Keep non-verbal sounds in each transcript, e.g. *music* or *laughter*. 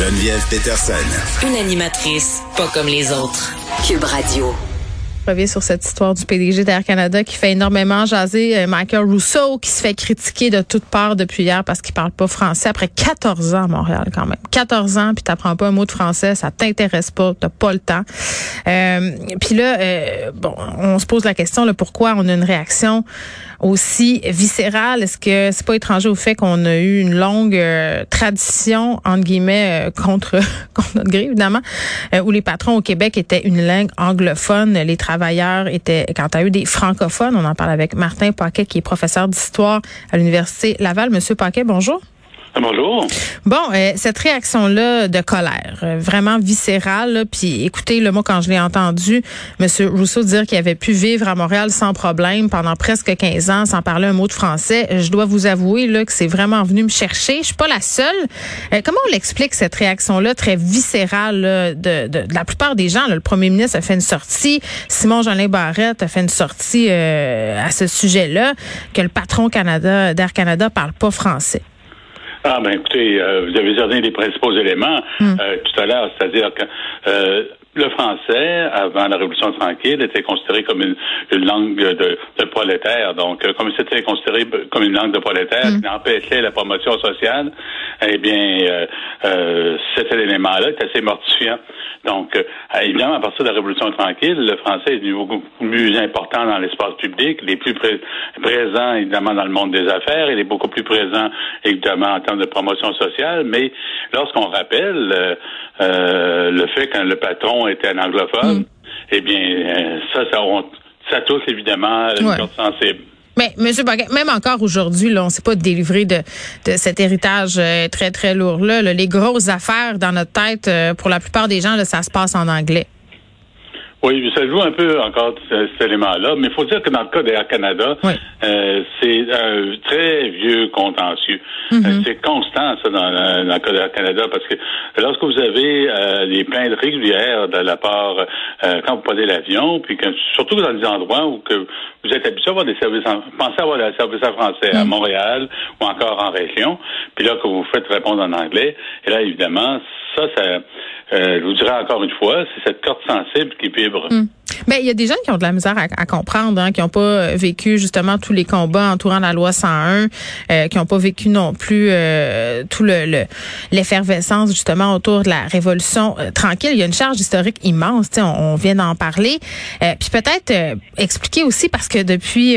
Geneviève Peterson. Une animatrice pas comme les autres. Cube Radio revient sur cette histoire du PDG d'Air Canada qui fait énormément jaser euh, Michael Rousseau, qui se fait critiquer de toutes parts depuis hier parce qu'il parle pas français après 14 ans à Montréal quand même. 14 ans, puis t'apprends pas un mot de français, ça t'intéresse pas, t'as pas le temps. Euh, puis là, euh, bon, on se pose la question, là, pourquoi on a une réaction aussi viscérale? Est-ce que c'est pas étranger au fait qu'on a eu une longue euh, tradition, entre guillemets, contre, *laughs* contre notre gré, évidemment, où les patrons au Québec étaient une langue anglophone, les travailleurs étaient, quand à eu des francophones, on en parle avec Martin Paquet, qui est professeur d'histoire à l'Université Laval. Monsieur Paquet, bonjour. Bonjour. Bon, euh, cette réaction-là de colère, euh, vraiment viscérale, puis écoutez, le mot quand je l'ai entendu, M. Rousseau dire qu'il avait pu vivre à Montréal sans problème pendant presque 15 ans sans parler un mot de français, je dois vous avouer là, que c'est vraiment venu me chercher. Je suis pas la seule. Euh, comment on l'explique, cette réaction-là très viscérale de, la plupart des gens? le premier ministre a fait une sortie, Simon-Jolin Barrette a fait une sortie à ce sujet-là, que le patron Canada d'Air Canada parle pas français. Ah ben écoutez, euh, vous avez certains des principaux éléments hmm. euh, tout à l'heure, c'est-à-dire que euh, le français, avant la Révolution tranquille, était considéré comme une, langue de, de, prolétaire. Donc, comme c'était considéré comme une langue de prolétaire hmm. qui empêchait la promotion sociale, eh bien, euh, cet élément-là est assez mortifiant. Donc, euh, évidemment, à partir de la Révolution tranquille, le français est devenu beaucoup plus important dans l'espace public, il est plus présent, évidemment, dans le monde des affaires, il est beaucoup plus présent, évidemment, en termes de promotion sociale, mais lorsqu'on rappelle euh, euh le fait que le patron était un anglophone, mm. eh bien, euh, ça, ça, ça touche évidemment une corde sensible. Mais Monsieur Baguette, même encore aujourd'hui, on ne s'est pas délivré de, de cet héritage euh, très très lourd là, Les grosses affaires dans notre tête, euh, pour la plupart des gens, là, ça se passe en anglais. Oui, ça joue un peu encore cet élément-là, mais il faut dire que dans le cas d'Air Canada, euh, c'est un très vieux contentieux. Euh, c'est constant, ça, dans, le cas d'Air Canada, parce que lorsque vous avez euh, des plaintes régulières de la part, euh, quand vous prenez l'avion, puis que, surtout dans des endroits où que vous êtes habitué à avoir des services, en, pensez avoir des services en français à mm. Montréal ou encore en région, puis là que vous faites répondre en anglais, et là, évidemment, ça, ça euh, je vous dirais encore une fois, c'est cette corde sensible qui vibre. Hmm. Mais il y a des gens qui ont de la misère à, comprendre, hein, qui n'ont pas vécu justement tous les combats entourant la loi 101, euh, qui n'ont pas vécu non plus euh, tout le l'effervescence justement autour de la révolution tranquille. Il y a une charge historique immense, on, on vient d'en parler. puis peut-être expliquer aussi parce que depuis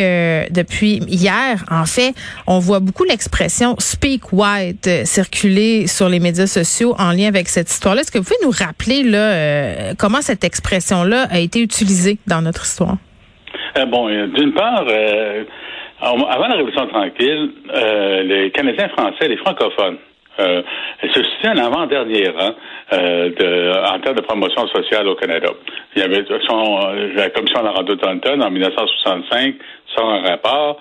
depuis hier, en fait, on voit beaucoup l'expression "speak white" circuler sur les médias sociaux en lien avec cette histoire-là. Est-ce que vous pouvez nous rappeler là comment cette expression-là a été utilisée dans notre histoire? Euh, bon, euh, d'une part, euh, avant la Révolution tranquille, les Canadiens français, les francophones, se situaient en avant-dernier rang en termes de promotion sociale au Canada. Il y avait la commission de la Taunton en 1965 sur un rapport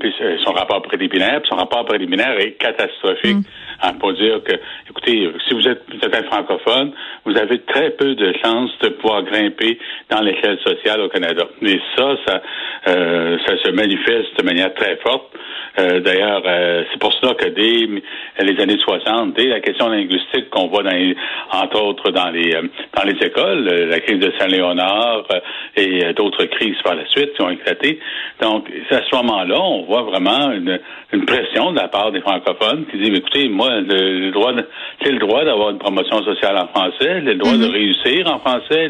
puis son rapport préliminaire, puis son rapport préliminaire est catastrophique. Mm. Hein, pour dire que, écoutez, si vous êtes, vous êtes un francophone, vous avez très peu de chances de pouvoir grimper dans l'échelle sociale au Canada. Mais ça, ça, euh, ça se manifeste de manière très forte. Euh, d'ailleurs, euh, c'est pour cela que dès les années 60, dès la question linguistique qu'on voit dans entre autres dans les dans les écoles, la crise de Saint-Léonard et d'autres crises par la suite qui ont éclaté. Donc, à ce moment-là, on voit vraiment une, une pression de la part des francophones qui disent, écoutez, moi, le, droit, c'est le droit d'avoir une promotion sociale en français, le droit de mhm. réussir en français,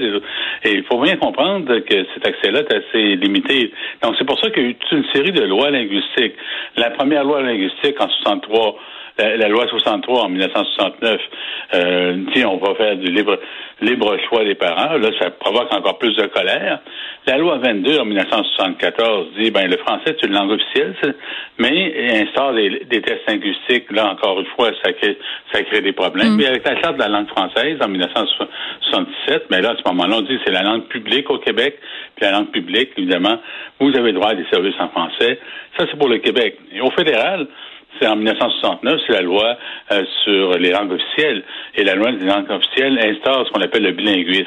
et il faut bien comprendre que cet accès-là est assez limité. Donc, c'est pour ça qu'il y a eu toute une série de lois linguistiques. La première loi linguistique en 63 la, loi 63 en 1969 euh, dit on va faire du libre libre choix des parents. Là, ça provoque encore plus de colère. La loi 22 en 1974 dit ben le français est une langue officielle, mais instaure des, tests linguistiques. Là, encore une fois, ça crée, ça crée des problèmes. Mm. Mais avec la charte de la langue française en 1977, mais là, à ce moment-là, on dit c'est la langue publique au Québec, puis la langue publique, évidemment, vous avez droit à des services en français. Ça, c'est pour le Québec. Et au fédéral, c'est en 1969, c'est la loi euh, sur les langues officielles. Et la loi des langues officielles instaure ce qu'on appelle le bilinguisme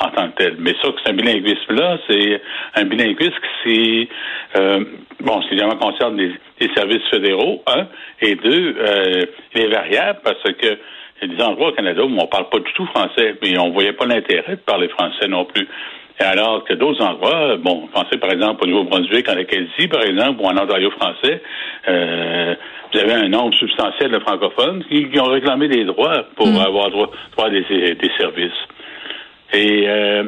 en tant que tel. Mais ça, c'est un bilinguisme-là, c'est un bilinguisme qui, euh, bon, c'est évidemment concerne des, services fédéraux, un, et deux, euh, il est variable parce que il y a des endroits au Canada où on parle pas du tout français, mais on voyait pas l'intérêt de parler français non plus. Alors que d'autres endroits, bon, pensez par exemple au Nouveau-Brunswick, en Acadie, par exemple, ou en Ontario français, euh, vous avez un nombre substantiel de francophones qui, ont réclamé des droits pour mm. avoir droit, droit des, des, services. Et euh,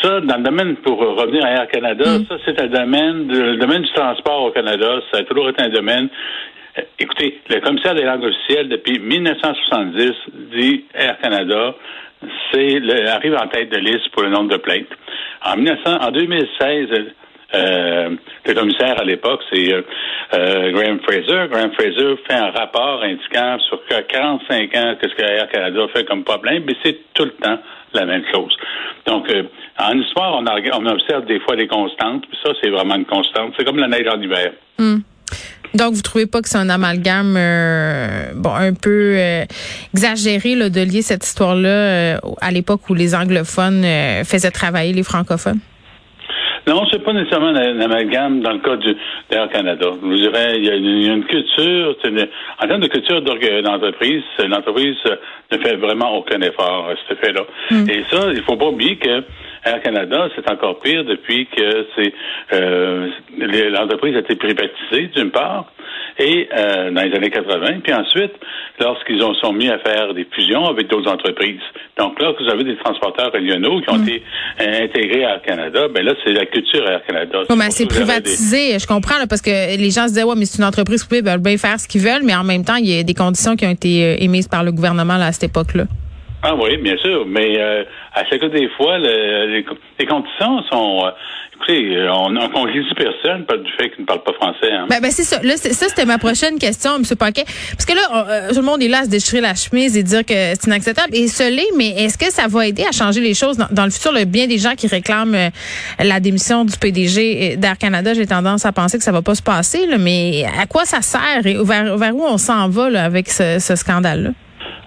ça, dans le domaine, pour revenir à Air Canada, mm. ça, c'est un domaine, le domaine du transport au Canada, ça a toujours été un domaine. Euh, écoutez, le commissaire des langues officielles, depuis 1970, dit Air Canada, c'est arrive en tête de liste pour le nombre de plaintes. En, 1900, en 2016, euh, le commissaire à l'époque, c'est euh, euh, Graham Fraser. Graham Fraser fait un rapport indiquant sur 45 ans que ce que Air Canada fait comme problème, mais c'est tout le temps la même chose. Donc, en histoire, on, on, observe des fois des constantes, puis ça, c'est vraiment une constante. C'est comme la neige en hiver. Hmm. Donc, vous trouvez pas que c'est un amalgame euh, bon un peu euh, exagéré là, de lier cette histoire-là euh, à l'époque où les anglophones faisaient travailler les francophones? Non, c'est pas nécessairement un amalgame dans le cas du d'Air Canada. Je vous dirais, il y a une, culture, en termes de culture d'entreprise, l'entreprise ne fait vraiment aucun effort à cet effet-là. Hmm. Et ça, il faut pas oublier que Air Canada, c'est encore pire depuis que c'est euh, l'entreprise a été privatisée, d'une part, et euh, dans les années 80, puis ensuite, lorsqu'ils ont sont mis à faire des fusions avec d'autres entreprises. Donc là, vous avez des transporteurs régionaux qui ont mm. été intégrés à Air Canada, ben là, c'est la culture Air Canada. c'est privatisé, je comprends, parce que les gens se disaient, ouais, mais c'est une entreprise privée, ils veulent bien faire ce qu'ils veulent, mais en même temps, il y a des conditions qui ont été euh, émises par le gouvernement à cette époque-là. Ah oui, bien sûr, mais euh, à chaque des fois, les, conditions sont... Euh, écoutez, on ne personne du fait qu'il ne parle pas français. Hein. Ben, ben c'est ça. Là, ça, c'était ma prochaine question, M. Paquet. Parce que là, euh, tout le monde est là à se déchirer la chemise et dire que c'est inacceptable. Et ce l'est, mais est-ce que ça va aider à changer les choses dans, le futur? A bien des gens qui réclament la démission du PDG d'Air Canada. J'ai tendance à penser que ça va pas se passer, là, mais à quoi ça sert et vers, vers où on s'en va là, avec ce, ce scandale-là?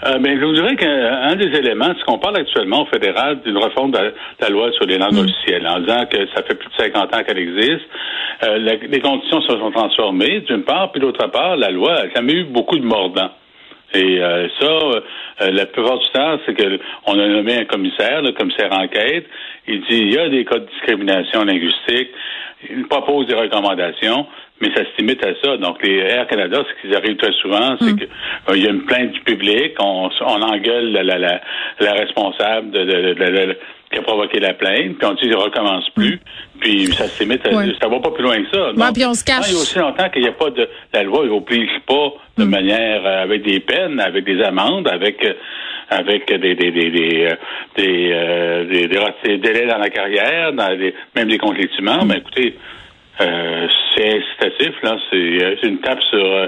Euh, ben, je vous dirais qu'un des éléments, c'est qu'on parle actuellement au fédéral d'une réforme de la, loi sur les langues mm. officielles, en disant que ça fait plus de 50 ans qu'elle existe. Euh, les conditions se sont transformées, d'une part, puis d'autre part, la loi a jamais eu beaucoup de mordants. Et euh, ça, euh, la plupart du temps, c'est qu'on a nommé un commissaire, le commissaire enquête. Il dit il y a des cas de discrimination linguistique. Il propose des recommandations mais ça se limite à ça. Donc, les Air Canada, ce qu'ils arrivent très souvent, c'est mm. qu'il euh, y a une plainte du public, on, on engueule la, la, la, la responsable de, de, de, qui a provoqué la plainte, puis on dit ne recommence plus, mm. puis ça se limite à, ça va pas plus loin que ça. Donc, puis on se cache. Il y a aussi longtemps qu'il n'y a pas de la loi n'oblige pas de mm. manière euh, avec des peines, avec des amendes, avec euh, avec des des des des des, des, délais dans la carrière, dans même des congédiements. Mais écoutez, euh, c'est incitatif, là. Euh, c'est une tape sur euh,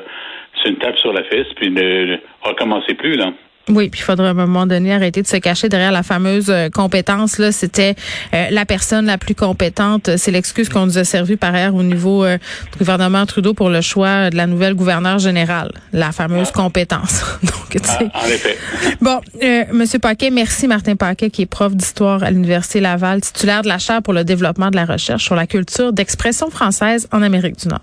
c'est une tape sur la fesse, puis ne, recommencez plus, là. Oui, puis il faudrait à un moment donné arrêter de se cacher derrière la fameuse compétence. Là, c'était la personne la plus compétente. C'est l'excuse qu'on nous a servi par ailleurs au niveau du gouvernement Trudeau pour le choix de la nouvelle gouverneure générale, la fameuse ah. compétence. *laughs* Donc, ah, en effet. Bon, Monsieur Paquet, merci Martin Paquet, qui est prof d'histoire à l'université Laval, titulaire de la chaire pour le développement de la recherche sur la culture d'expression française en Amérique du Nord.